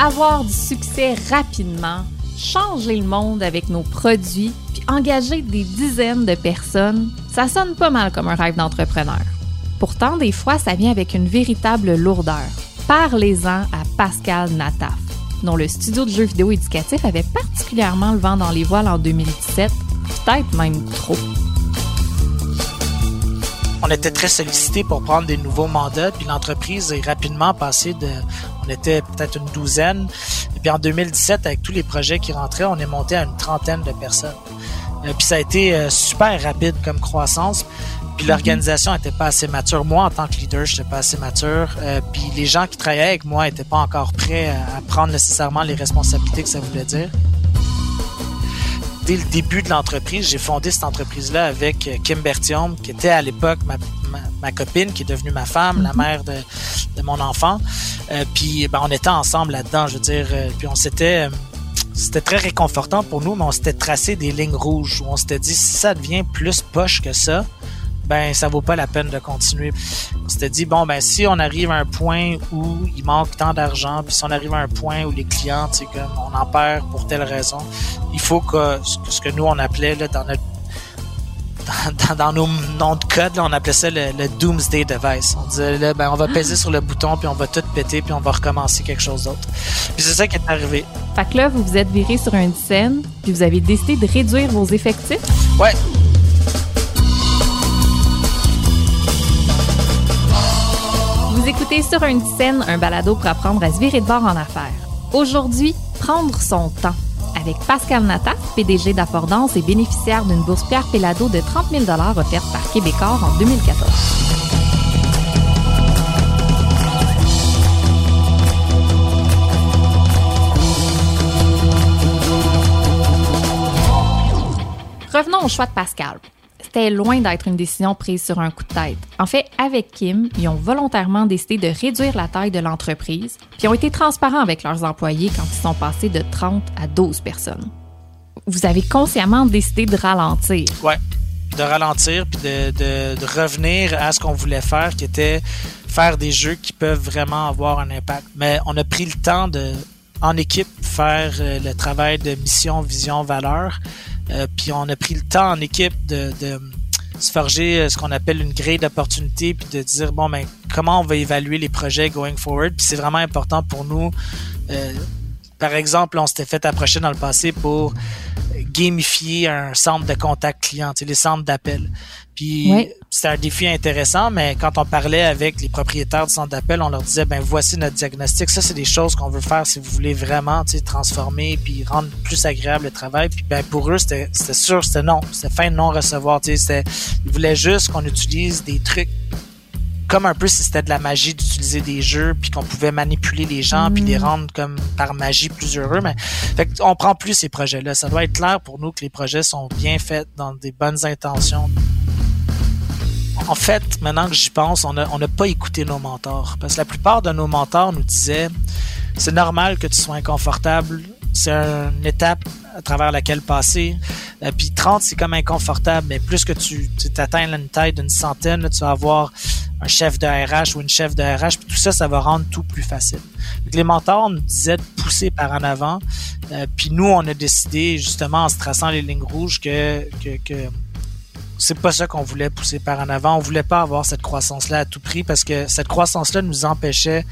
avoir du succès rapidement, changer le monde avec nos produits, puis engager des dizaines de personnes, ça sonne pas mal comme un rêve d'entrepreneur. Pourtant, des fois, ça vient avec une véritable lourdeur. Parlez-en à Pascal Nataf, dont le studio de jeux vidéo éducatif avait particulièrement le vent dans les voiles en 2017, peut-être même trop. On était très sollicité pour prendre des nouveaux mandats, puis l'entreprise est rapidement passée de, était peut-être une douzaine, et puis en 2017, avec tous les projets qui rentraient, on est monté à une trentaine de personnes. Euh, puis ça a été euh, super rapide comme croissance. Puis l'organisation n'était pas assez mature. Moi, en tant que leader, je n'étais pas assez mature. Euh, puis les gens qui travaillaient avec moi n'étaient pas encore prêts à, prendre nécessairement les responsabilités que ça voulait dire. Dès le début de l'entreprise, j'ai fondé cette entreprise-là avec euh, Kim Bertium, qui était à l'époque ma, ma, copine, qui est devenue ma femme, la mhm. mère de, de mon enfant. Euh, puis ben, on était ensemble là-dedans, je veux dire. Euh, puis on s'était c'était très réconfortant pour nous, mais on s'était tracé des lignes rouges où on s'était dit si ça devient plus poche que ça, ben ça vaut pas la peine de continuer. On s'était dit bon ben si on arrive à un point où il manque tant d'argent, puis si on arrive à un point où les clients, tu sais comme on en perd pour telle raison, il faut que ce que nous on appelait là, dans notre dans, nos noms de code, on appelait ça le, Doomsday Device. On disait, là, ben, on va peser sur le bouton, puis on va tout péter, puis on va recommencer quelque chose d'autre. Puis c'est ça qui est arrivé. Fait que là, vous vous êtes viré sur une scène, puis vous avez décidé de réduire vos effectifs? Ouais. Écoutez sur une scène un balado pour apprendre à se virer de bord en affaires. Aujourd'hui, prendre son temps. Avec Pascal Nata, PDG d'Affordance et bénéficiaire d'une bourse Pierre Pellado de 30 000 offerte par Québecor en 2014. Revenons au choix de Pascal c'était loin d'être une décision prise sur un coup de tête. En fait, avec Kim, ils ont volontairement décidé de réduire la taille de l'entreprise, puis ont été transparents avec leurs employés quand ils sont passés de 30 à 12 personnes. Vous avez consciemment décidé de ralentir. Ouais, de ralentir puis de, revenir à ce qu'on voulait faire, qui était faire des jeux qui peuvent vraiment avoir un impact. Mais on a pris le temps de, en équipe, faire euh, le travail de mission, vision, valeur euh, puis on a pris le temps en équipe de, se forger euh, ce qu'on appelle une grille d'opportunité puis de dire bon ben comment on va évaluer les projets going forward? Puis c'est vraiment important pour nous. Euh, par exemple on s'était fait approcher dans le passé pour gamifier un centre de contact client, les centres d'appel. Puis c'était un défi intéressant, mais quand on parlait avec les propriétaires du centre d'appel, on leur disait ben voici notre diagnostic. Ça, c'est des choses qu'on veut faire si vous voulez vraiment transformer puis rendre plus agréable le travail. Puis ben pour eux, c'était sûr, c'était non. C'était fin de non recevoir. Ils voulaient juste qu'on utilise des trucs comme un peu si c'était de la magie d'utiliser des jeux puis qu'on pouvait manipuler les gens puis les mm. rendre comme par magie plus heureux mais fait on prend plus ces projets là ça doit être clair pour nous que les projets sont bien faits dans des bonnes intentions en fait, maintenant que j'y pense, on n'a on pas écouté nos mentors. Parce que la plupart de nos mentors nous disaient c'est normal que tu sois inconfortable, c'est une étape à travers laquelle passer. Euh, puis 30, c'est comme inconfortable, mais plus que tu, tu atteins une taille d'une centaine, tu vas avoir un chef de RH ou une chef de RH, puis tout ça, ça va rendre tout plus facile. les mentors nous disaient de pousser par en avant, euh, puis nous, on a décidé, justement, en se traçant les lignes rouges, que, que, que c'est pas ça qu'on voulait pousser par en avant. On voulait pas avoir cette croissance-là à tout prix parce que cette croissance-là nous empêchait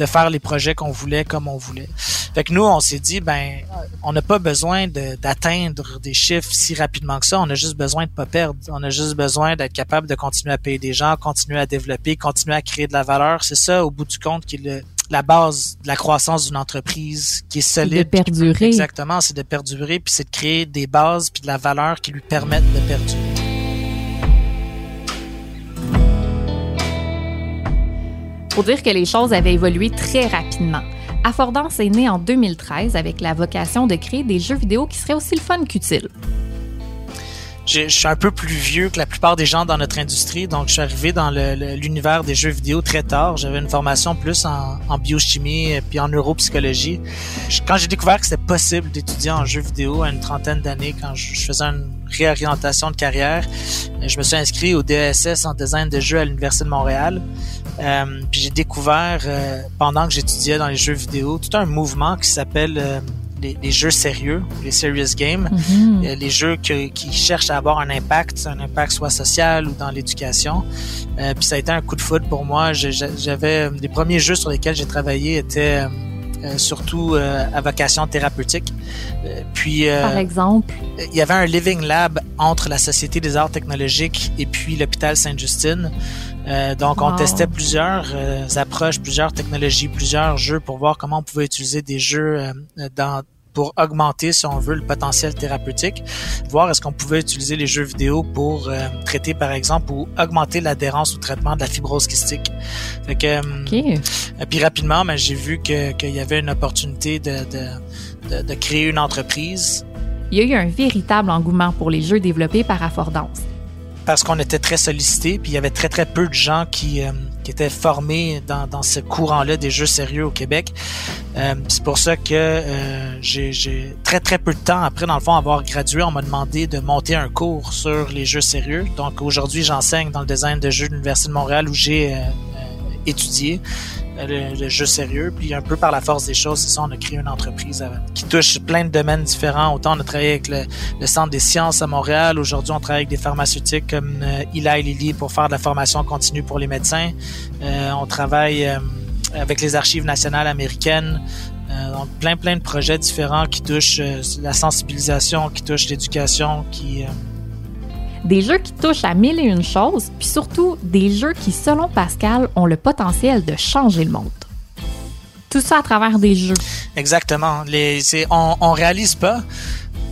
de faire les projets qu'on voulait comme on voulait. Fait que nous, on s'est dit, ben, on n'a pas besoin d'atteindre des chiffres si rapidement que ça. On a juste besoin de pas perdre. On a juste besoin d'être capable de continuer à payer des gens, continuer à développer, continuer à créer de la valeur. C'est ça, au bout du compte, qui est le, la base de la croissance d'une entreprise qui est solide. De perdurer. Exactement, c'est de perdurer, puis c'est de créer des bases puis de la valeur qui lui permettent de perdurer. Faut dire que les choses avaient évolué très rapidement. Affordance est né en 2013 avec la vocation de créer des jeux vidéo qui seraient aussi le fun qu'utiles. je suis un peu plus vieux que la plupart des gens dans notre industrie, donc je suis arrivé dans l'univers des jeux vidéo très tard. J'avais une formation plus en, biochimie et puis en neuropsychologie. Quand j'ai découvert que c'était possible d'étudier en jeux vidéo à une trentaine d'années, quand je, faisais une réorientation de carrière, je me suis inscrit au DSS en design de jeux à l'Université de Montréal. Euh, puis j'ai découvert, euh, pendant que j'étudiais dans les jeux vidéo, tout un mouvement qui s'appelle... Euh, les, jeux sérieux, les serious games, mhm. euh, les jeux qui cherchent à avoir un impact, un impact soit social ou dans l'éducation. Euh, puis ça a été un coup de foot pour moi. J'avais les premiers jeux sur lesquels j'ai travaillé étaient euh, surtout à vocation thérapeutique. puis par exemple, il y avait un living lab entre la Société des arts technologiques et puis l'hôpital Sainte-Justine. donc, on testait plusieurs approches, plusieurs technologies, plusieurs jeux pour voir comment on pouvait utiliser des jeux dans pour augmenter, si on veut, le potentiel thérapeutique, voir est-ce qu'on pouvait utiliser les jeux vidéo pour euh, traiter, par exemple, ou augmenter l'adhérence au traitement de la fibrose kystique. Fait que, euh, puis rapidement, ben, j'ai vu qu'il y avait une opportunité de, de, de, créer une entreprise. Il y a eu un véritable engouement pour les jeux développés par Affordance parce qu'on était très sollicité, puis il y avait très très peu de gens qui, euh, étaient formés dans, dans ce courant-là des jeux sérieux au Québec. Euh, c'est pour ça que euh, j'ai très très peu de temps après, dans le fond, avoir gradué, on m'a demandé de monter un cours sur les jeux sérieux. Donc aujourd'hui, j'enseigne dans le design de jeux de l'Université de Montréal où j'ai étudié le, jeu sérieux. Puis un peu par la force des choses, c'est ça, on a créé une entreprise qui touche plein de domaines différents. Autant on a travaillé avec le, Centre des sciences à Montréal. Aujourd'hui, on travaille avec des pharmaceutiques comme euh, Eli Lilly pour faire de la formation continue pour les médecins. Euh, on travaille euh, avec les archives nationales américaines. donc plein plein de projets différents qui touchent la sensibilisation, qui touchent l'éducation, qui des jeux qui touchent à mille et une choses, puis surtout des jeux qui, selon Pascal, ont le potentiel de changer le monde. Tout ça à travers des jeux. Exactement. Les, on, on réalise pas.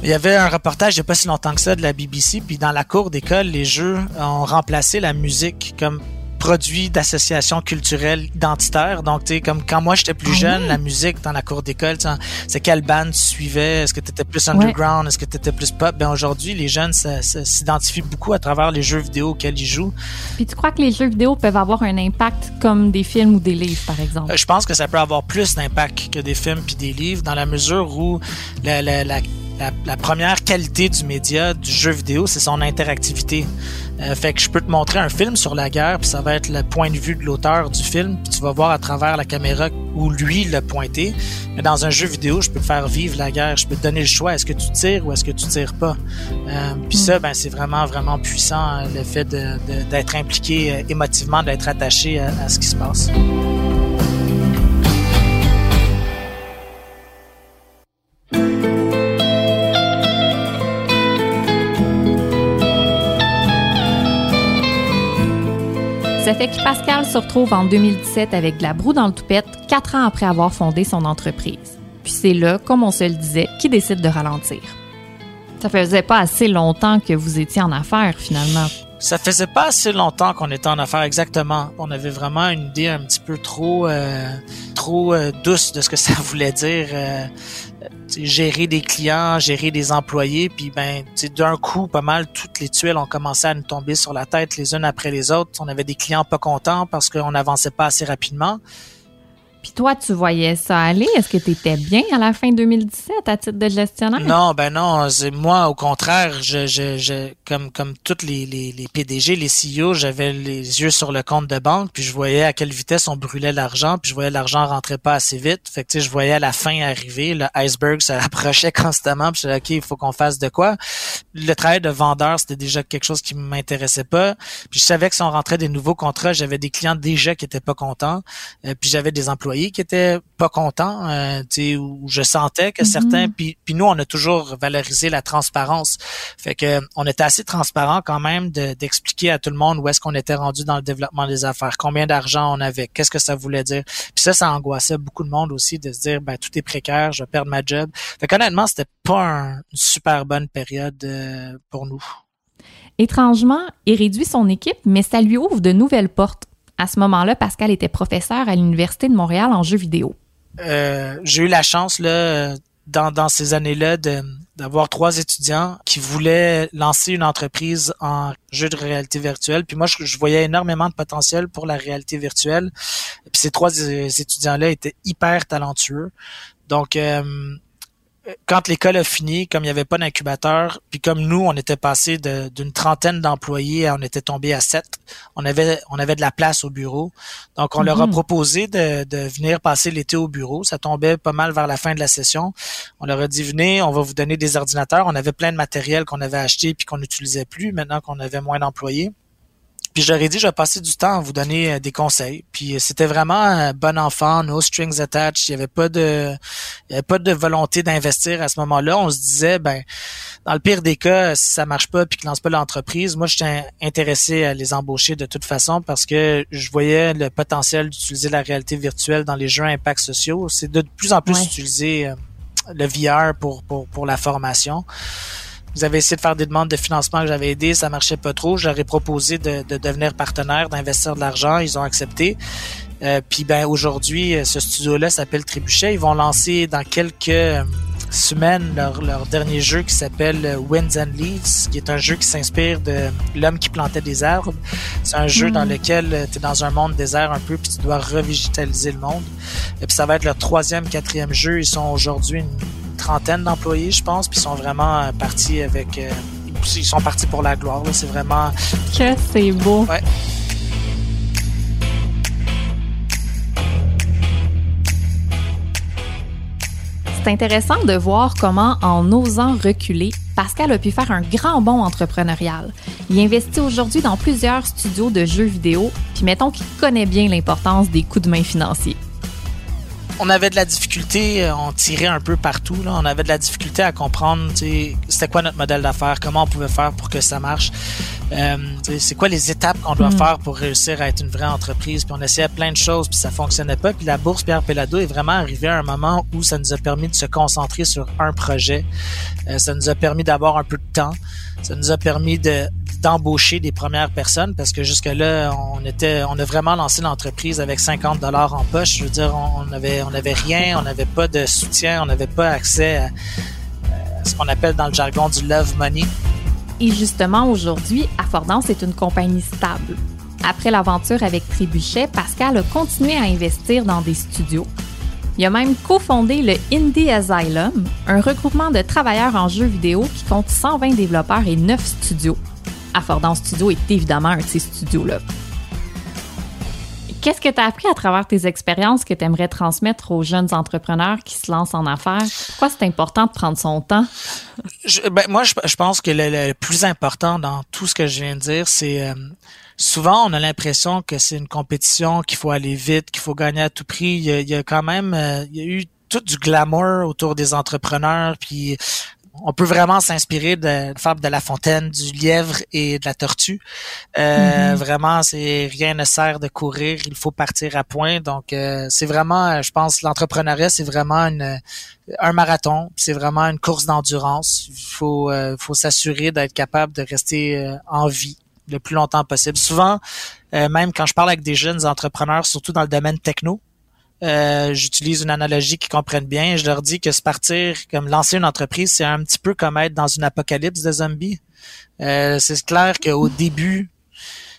Il y avait un reportage il n'y a pas si longtemps que ça de la BBC, puis dans la cour d'école, les jeux ont remplacé la musique comme produit d'associations culturelles identitaires. Donc, tu sais, comme quand moi j'étais plus ah jeune, la musique dans la cour d'école, c'est quelle bande tu suivais? Est-ce que tu étais plus underground? Est-ce que tu étais plus pop? Ben aujourd'hui, les jeunes s'identifient beaucoup à travers les jeux vidéo auxquels ils jouent. Puis tu crois que les jeux vidéo peuvent avoir un impact comme des films ou des livres, par exemple? Euh, je pense que ça peut avoir plus d'impact que des films puis des livres, dans la mesure où la, la, la la, première qualité du média, du jeu vidéo, c'est son interactivité. Euh, fait que je peux te montrer un film sur la guerre, puis ça va être le point de vue de l'auteur du film, puis tu vas voir à travers la caméra où lui l'a pointé. Mais dans un jeu vidéo, je peux te faire vivre la guerre, je peux te donner le choix, est-ce que tu tires ou est-ce que tu tires pas? Euh, puis ça, ben c'est vraiment vraiment puissant hein, le fait d'être impliqué euh, émotivement, d'être attaché à ce qui se passe. Ça fait que Pascal se retrouve en 2017 avec de la broue dans le toupette, quatre ans après avoir fondé son entreprise. Puis c'est là, comme on se le disait, qu'il décide de ralentir. Ça faisait pas assez longtemps que vous étiez en affaires, finalement. Ça faisait pas assez longtemps qu'on était en affaires, exactement. On avait vraiment une idée un petit peu trop, euh, euh, douce de ce que ça voulait dire. Euh, gérer des clients, gérer des employés, puis ben d'un coup, pas mal toutes les tuiles ont commencé à nous tomber sur la tête les unes après les autres. On avait des clients pas contents parce qu'on n'avançait pas assez rapidement. Puis toi, tu voyais ça aller? Est-ce que tu étais bien à la fin 2017 à titre de gestionnaire? Non, ben non. Moi, au contraire, je, je, je comme comme tous les, les, les PDG, les CEO, j'avais les yeux sur le compte de banque, puis je voyais à quelle vitesse on brûlait l'argent, puis je voyais l'argent rentrait pas assez vite. Fait que tu sais, je voyais la fin arriver, le iceberg se constamment, puis je disais OK, il faut qu'on fasse de quoi. Le travail de vendeur, c'était déjà quelque chose qui m'intéressait pas. Puis je savais que si on rentrait des nouveaux contrats, j'avais des clients déjà qui étaient pas contents, euh, puis j'avais des employés qui étaient pas contents, euh, où je sentais que certains, mhm. puis, puis nous on a toujours valorisé la transparence, fait que on était assez transparent quand même d'expliquer à tout le monde où est-ce qu'on était rendu dans le développement des affaires, combien d'argent on avait, qu'est-ce que ça voulait dire. Puis ça, ça angoissait beaucoup de monde aussi de se dire ben tout est précaire, je vais perdre ma job. Fait qu'honnêtement, c'était pas une super bonne période euh, pour nous. Étrangement, il réduit son équipe, mais ça lui ouvre de nouvelles portes. À ce moment-là, Pascal était professeur à l'Université de Montréal en jeux vidéo. Euh, j'ai eu la chance là, dans, dans ces années-là d'avoir trois étudiants qui voulaient lancer une entreprise en jeu de réalité virtuelle. Puis moi, je, voyais énormément de potentiel pour la réalité virtuelle. puis ces trois étudiants-là étaient hyper talentueux. Donc, euh, quand l'école a fini, comme il n'y avait pas d'incubateur, puis comme nous, on était passé d'une trentaine d'employés, on était tombé à sept. On avait, on avait de la place au bureau. Donc, on leur a mhm. proposé de, de venir passer l'été au bureau. Ça tombait pas mal vers la fin de la session. On leur a dit, venez, on va vous donner des ordinateurs. On avait plein de matériel qu'on avait acheté puis qu'on n'utilisait plus maintenant qu'on avait moins d'employés. Puis ai dit, je vais passer du temps à vous donner euh, des conseils. Puis euh, c'était vraiment un bon enfant, no strings attached. Il y avait pas de, il y avait pas de volonté d'investir à ce moment-là. On se disait, ben, dans le pire des cas, si ça marche pas puis qu'ils lancent pas l'entreprise, moi, j'étais intéressé à les embaucher de toute façon parce que je voyais le potentiel d'utiliser la réalité virtuelle dans les jeux à impact sociaux. C'est de plus en plus utiliser euh, le VR pour, pour, pour la formation. Vous avez essayé de faire des demandes de financement que j'avais aidé, ça marchait pas trop. J'aurais proposé de, devenir partenaire, d'investir de l'argent, ils ont accepté. Euh, puis ben aujourd'hui, euh, ce studio-là s'appelle Trébuchet. Ils vont lancer dans quelques euh, semaines leur, leur dernier jeu qui s'appelle Winds and Leaves, qui est un jeu qui s'inspire de l'homme qui plantait des arbres. C'est un jeu dans hmm. lequel tu es dans un monde désert un peu, puis tu dois revégétaliser le monde. Et puis ça va être leur troisième, quatrième jeu. Ils sont aujourd'hui une trentaine d'employés, je pense, puis ils sont vraiment euh, partis avec. Euh, ils sont partis pour la gloire. C'est vraiment. Que c'est beau. Ouais. C'est intéressant de voir comment, en osant reculer, Pascal a pu faire un grand bond entrepreneurial. Il investit aujourd'hui dans plusieurs studios de jeux vidéo, puis mettons qu'il connaît bien l'importance des coups de main financiers on avait de la difficulté, euh, on tirait un peu partout. Là. On avait de la difficulté à comprendre c'était quoi notre modèle d'affaires, comment on pouvait faire pour que ça marche. Euh, c'est quoi les étapes qu'on doit mm. faire pour réussir à être une vraie entreprise? Puis on essayait plein de choses, puis ça fonctionnait pas. Puis la bourse Pierre Pelado est vraiment arrivée à un moment où ça nous a permis de se concentrer sur un projet. Euh, ça nous a permis d'avoir un peu de temps. Ça nous a permis de d'embaucher des premières personnes parce que jusque là on était on a vraiment lancé l'entreprise avec 50 dollars en poche. Je veux dire on avait on avait rien on n'avait pas de soutien on n'avait pas accès à, ce qu'on appelle dans le jargon du love money. Et justement aujourd'hui Affordance est une compagnie stable. Après l'aventure avec Trébuchet Pascal a continué à investir dans des studios. Il a même cofondé le Indie Asylum, un regroupement de travailleurs en jeux vidéo qui compte 120 développeurs et 9 studios. Affordance Studio est évidemment un de ces studios-là. Qu'est-ce que tu as appris à travers tes expériences que tu aimerais transmettre aux jeunes entrepreneurs qui se lancent en affaires? Pourquoi c'est important de prendre son temps? Ben, moi, je, pense que le, plus important dans tout ce que je viens de dire, c'est euh, souvent on a l'impression que c'est une compétition, qu'il faut aller vite, qu'il faut gagner à tout prix. Il y a, quand même, euh, il y a eu tout du glamour autour des entrepreneurs, puis on peut vraiment s'inspirer de, de Fable de la Fontaine, du lièvre et de la tortue. Euh, mm-hmm. Vraiment, c'est rien ne sert de courir, il faut partir à point. Donc, euh, c'est vraiment, je pense, l'entrepreneuriat, c'est vraiment une, un marathon. C'est vraiment une course d'endurance. Il faut, faut s'assurer d'être capable de rester en vie le plus longtemps possible. Souvent, euh, même quand je parle avec des jeunes entrepreneurs, surtout dans le domaine techno, euh, j'utilise une analogie qu'ils comprennent bien. Je leur dis que se partir, comme lancer une entreprise, c'est un petit peu comme être dans une apocalypse de zombies. Euh, c'est clair qu'au début,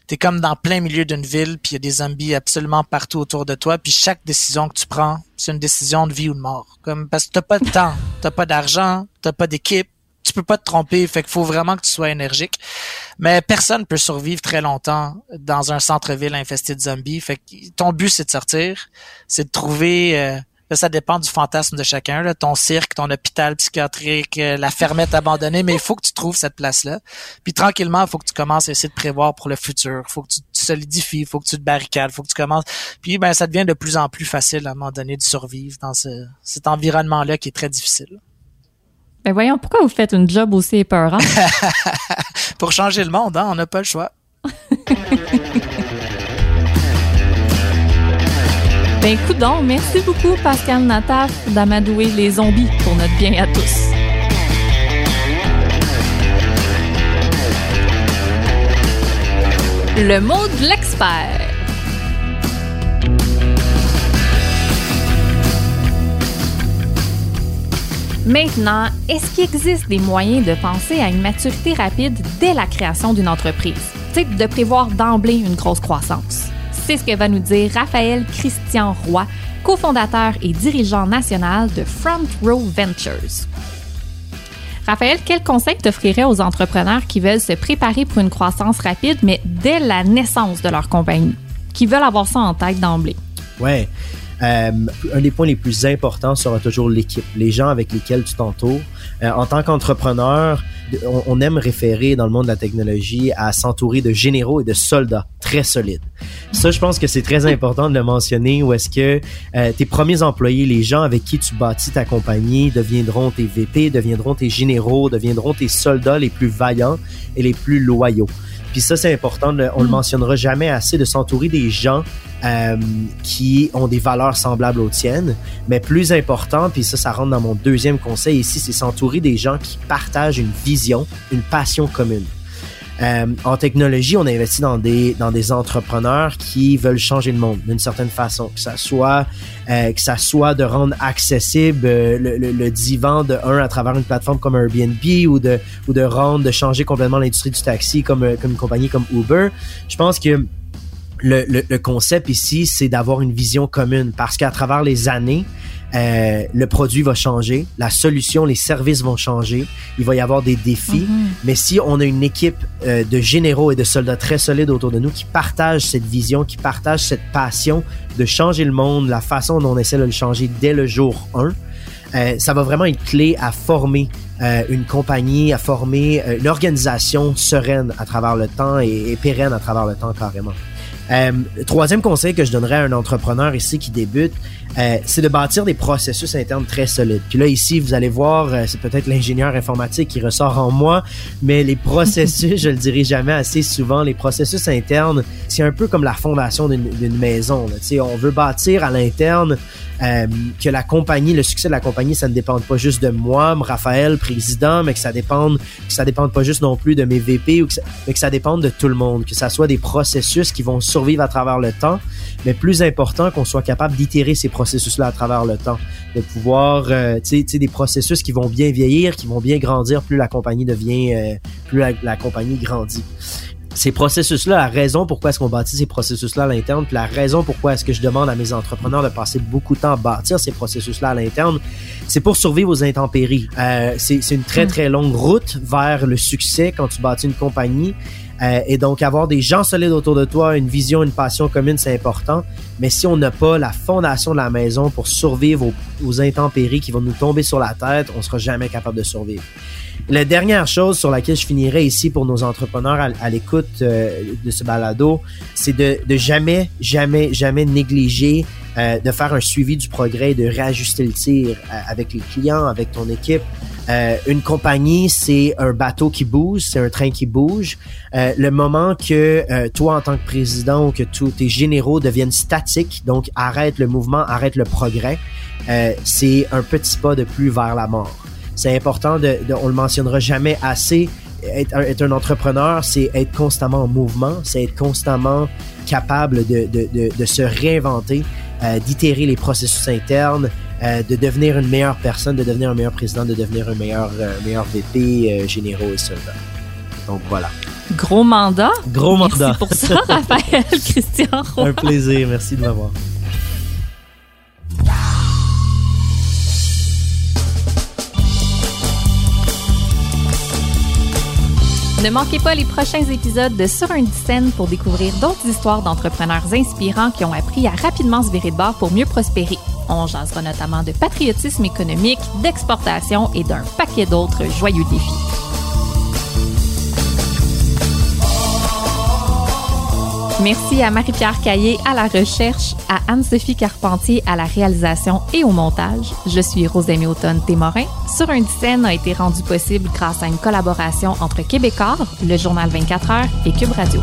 t'es comme dans plein milieu d'une ville, puis il y a des zombies absolument partout autour de toi, puis chaque décision que tu prends, c'est une décision de vie ou de mort. Comme parce que t'as pas de temps, t'as pas d'argent, t'as pas d'équipe, tu peux pas te tromper, fait qu'il faut vraiment que tu sois énergique. Mais personne peut survivre très longtemps dans un centre-ville infesté de zombies. Fait que ton but c'est de sortir, c'est de trouver euh, ça dépend du fantasme de chacun, là, ton cirque, ton hôpital psychiatrique, euh, la fermette abandonnée, mais il faut que tu trouves cette place-là. Puis tranquillement, il faut que tu commences à essayer de prévoir pour le futur. Il faut que tu solidifies, il faut que tu te barricades, il faut que tu commences. Puis ben ça devient de plus en plus facile à un moment donné de survivre dans ce, cet environnement-là qui est très difficile. Ben voyons, pourquoi vous faites une job aussi épeurante? Pour changer le monde, hein, on n'a pas le choix. ben écoute donc, merci beaucoup Pascal Nataf d'amadouer les zombies pour notre bien à tous. Le mot de l'expert. Maintenant, est-ce qu'il existe des moyens de penser à une maturité rapide dès la création d'une entreprise? Tu de prévoir d'emblée une grosse croissance. C'est ce que va nous dire Raphaël Christian Roy, cofondateur et dirigeant national de Front Row Ventures. Raphaël, quel conseil t'offrirais aux entrepreneurs qui veulent se préparer pour une croissance rapide, mais dès la naissance de leur compagnie, qui veulent avoir ça en tête d'emblée? Ouais. Euh, un des points les plus importants sera toujours l'équipe, les gens avec lesquels tu t'entoures. Euh, en tant qu'entrepreneur, on, aime référer dans le monde de la technologie à s'entourer de généraux et de soldats très solides. Ça, je pense que c'est très important de le mentionner où est-ce que euh, tes premiers employés, les gens avec qui tu bâtis ta compagnie, deviendront tes VP, deviendront tes généraux, deviendront tes soldats les plus vaillants et les plus loyaux. Puis ça, c'est important, on le mm. mentionnera jamais assez, de s'entourer des gens euh, qui ont des valeurs semblables aux tiennes. Mais plus important, puis ça, ça rentre dans mon deuxième conseil ici, c'est s'entourer des gens qui partagent une vision, une passion commune. Euh, en technologie, on investit dans des dans des entrepreneurs qui veulent changer le monde d'une certaine façon, que ça soit euh, que ça soit de rendre accessible euh, le, le, divan de un à travers une plateforme comme Airbnb ou de ou de rendre de changer complètement l'industrie du taxi comme comme une compagnie comme Uber. Je pense que le, le, le concept ici, c'est d'avoir une vision commune parce qu'à travers les années, euh, le produit va changer, la solution, les services vont changer, il va y avoir des défis. Mhm. Mais si on a une équipe euh, de généraux et de soldats très solides autour de nous qui partagent cette vision, qui partagent cette passion de changer le monde, la façon dont on essaie de le changer dès le jour 1, euh, ça va vraiment être clé à former euh, une compagnie, à former une organisation sereine à travers le temps et, et pérenne à travers le temps carrément. Euh, troisième conseil que je donnerais à un entrepreneur ici qui débute, euh, c'est de bâtir des processus internes très solides. Puis là, ici, vous allez voir, euh, c'est peut-être l'ingénieur informatique qui ressort en moi, mais les processus, je le dirai jamais assez souvent, les processus internes, c'est un peu comme la fondation d'une maison. Là. On veut bâtir à l'interne euh, que la compagnie, le succès de la compagnie, ça ne dépend pas juste de moi, Raphaël, président, mais que ça dépende, que ça dépende pas juste non plus de mes VP, ou que ça, mais que ça dépende de tout le monde, que ça soit des processus qui vont survivre à travers le temps, mais plus important qu'on soit capable d'itérer ces processus-là à travers le temps, de pouvoir, euh, tu sais, des processus qui vont bien vieillir, qui vont bien grandir, plus la compagnie devient, euh, plus la compagnie grandit ces processus-là, la raison pourquoi est-ce qu'on bâtit ces processus-là à l'interne, puis la raison pourquoi est-ce que je demande à mes entrepreneurs de passer beaucoup de temps à bâtir ces processus-là à l'interne, c'est pour survivre aux intempéries. Euh, c'est une très, hmm. très longue route vers le succès quand tu bâtis une compagnie. Euh, et donc, avoir des gens solides autour de toi, une vision, une passion commune, c'est important. Mais si on n'a pas la fondation de la maison pour survivre aux, intempéries qui vont nous tomber sur la tête, on sera jamais capable de survivre. La dernière chose sur laquelle je finirai ici pour nos entrepreneurs à, l'écoute euh, de ce balado, c'est de, de, jamais, jamais, jamais négliger euh, de faire un suivi du progrès, de réajuster le tir euh, avec les clients, avec ton équipe. une compagnie, c'est un bateau qui bouge, c'est un train qui bouge. le moment que toi, en tant que président ou que tous tes généraux deviennent statiques, donc arrête le mouvement, arrête le progrès, c'est un petit pas de plus vers la mort. C'est important, de, de, on le mentionnera jamais assez. Être un, être un entrepreneur, c'est être constamment en mouvement, c'est être constamment capable de, de, de se réinventer, euh, d'itérer les processus internes, euh, de devenir une meilleure personne, de devenir un meilleur président, de devenir un meilleur, euh, meilleur VP, généraux et soldat. Donc voilà. Gros mandat. Gros mandat. Merci pour ça, Raphaël Christian. Un plaisir. Merci de m'avoir. Ne manquez pas les prochains épisodes de Sur un scène pour découvrir d'autres histoires d'entrepreneurs inspirants qui ont appris à rapidement se virer de bord pour mieux prospérer. On jasera notamment de patriotisme économique, d'exportation et d'un paquet d'autres joyeux défis. Merci à Marie-Pierre Caillé à la recherche, à Anne-Sophie Carpentier à la réalisation et au montage. Je suis Rosemée Automne Témorin. Sur une scène a été rendu possible grâce à une collaboration entre Québécois, le journal 24 heures et Cube Radio.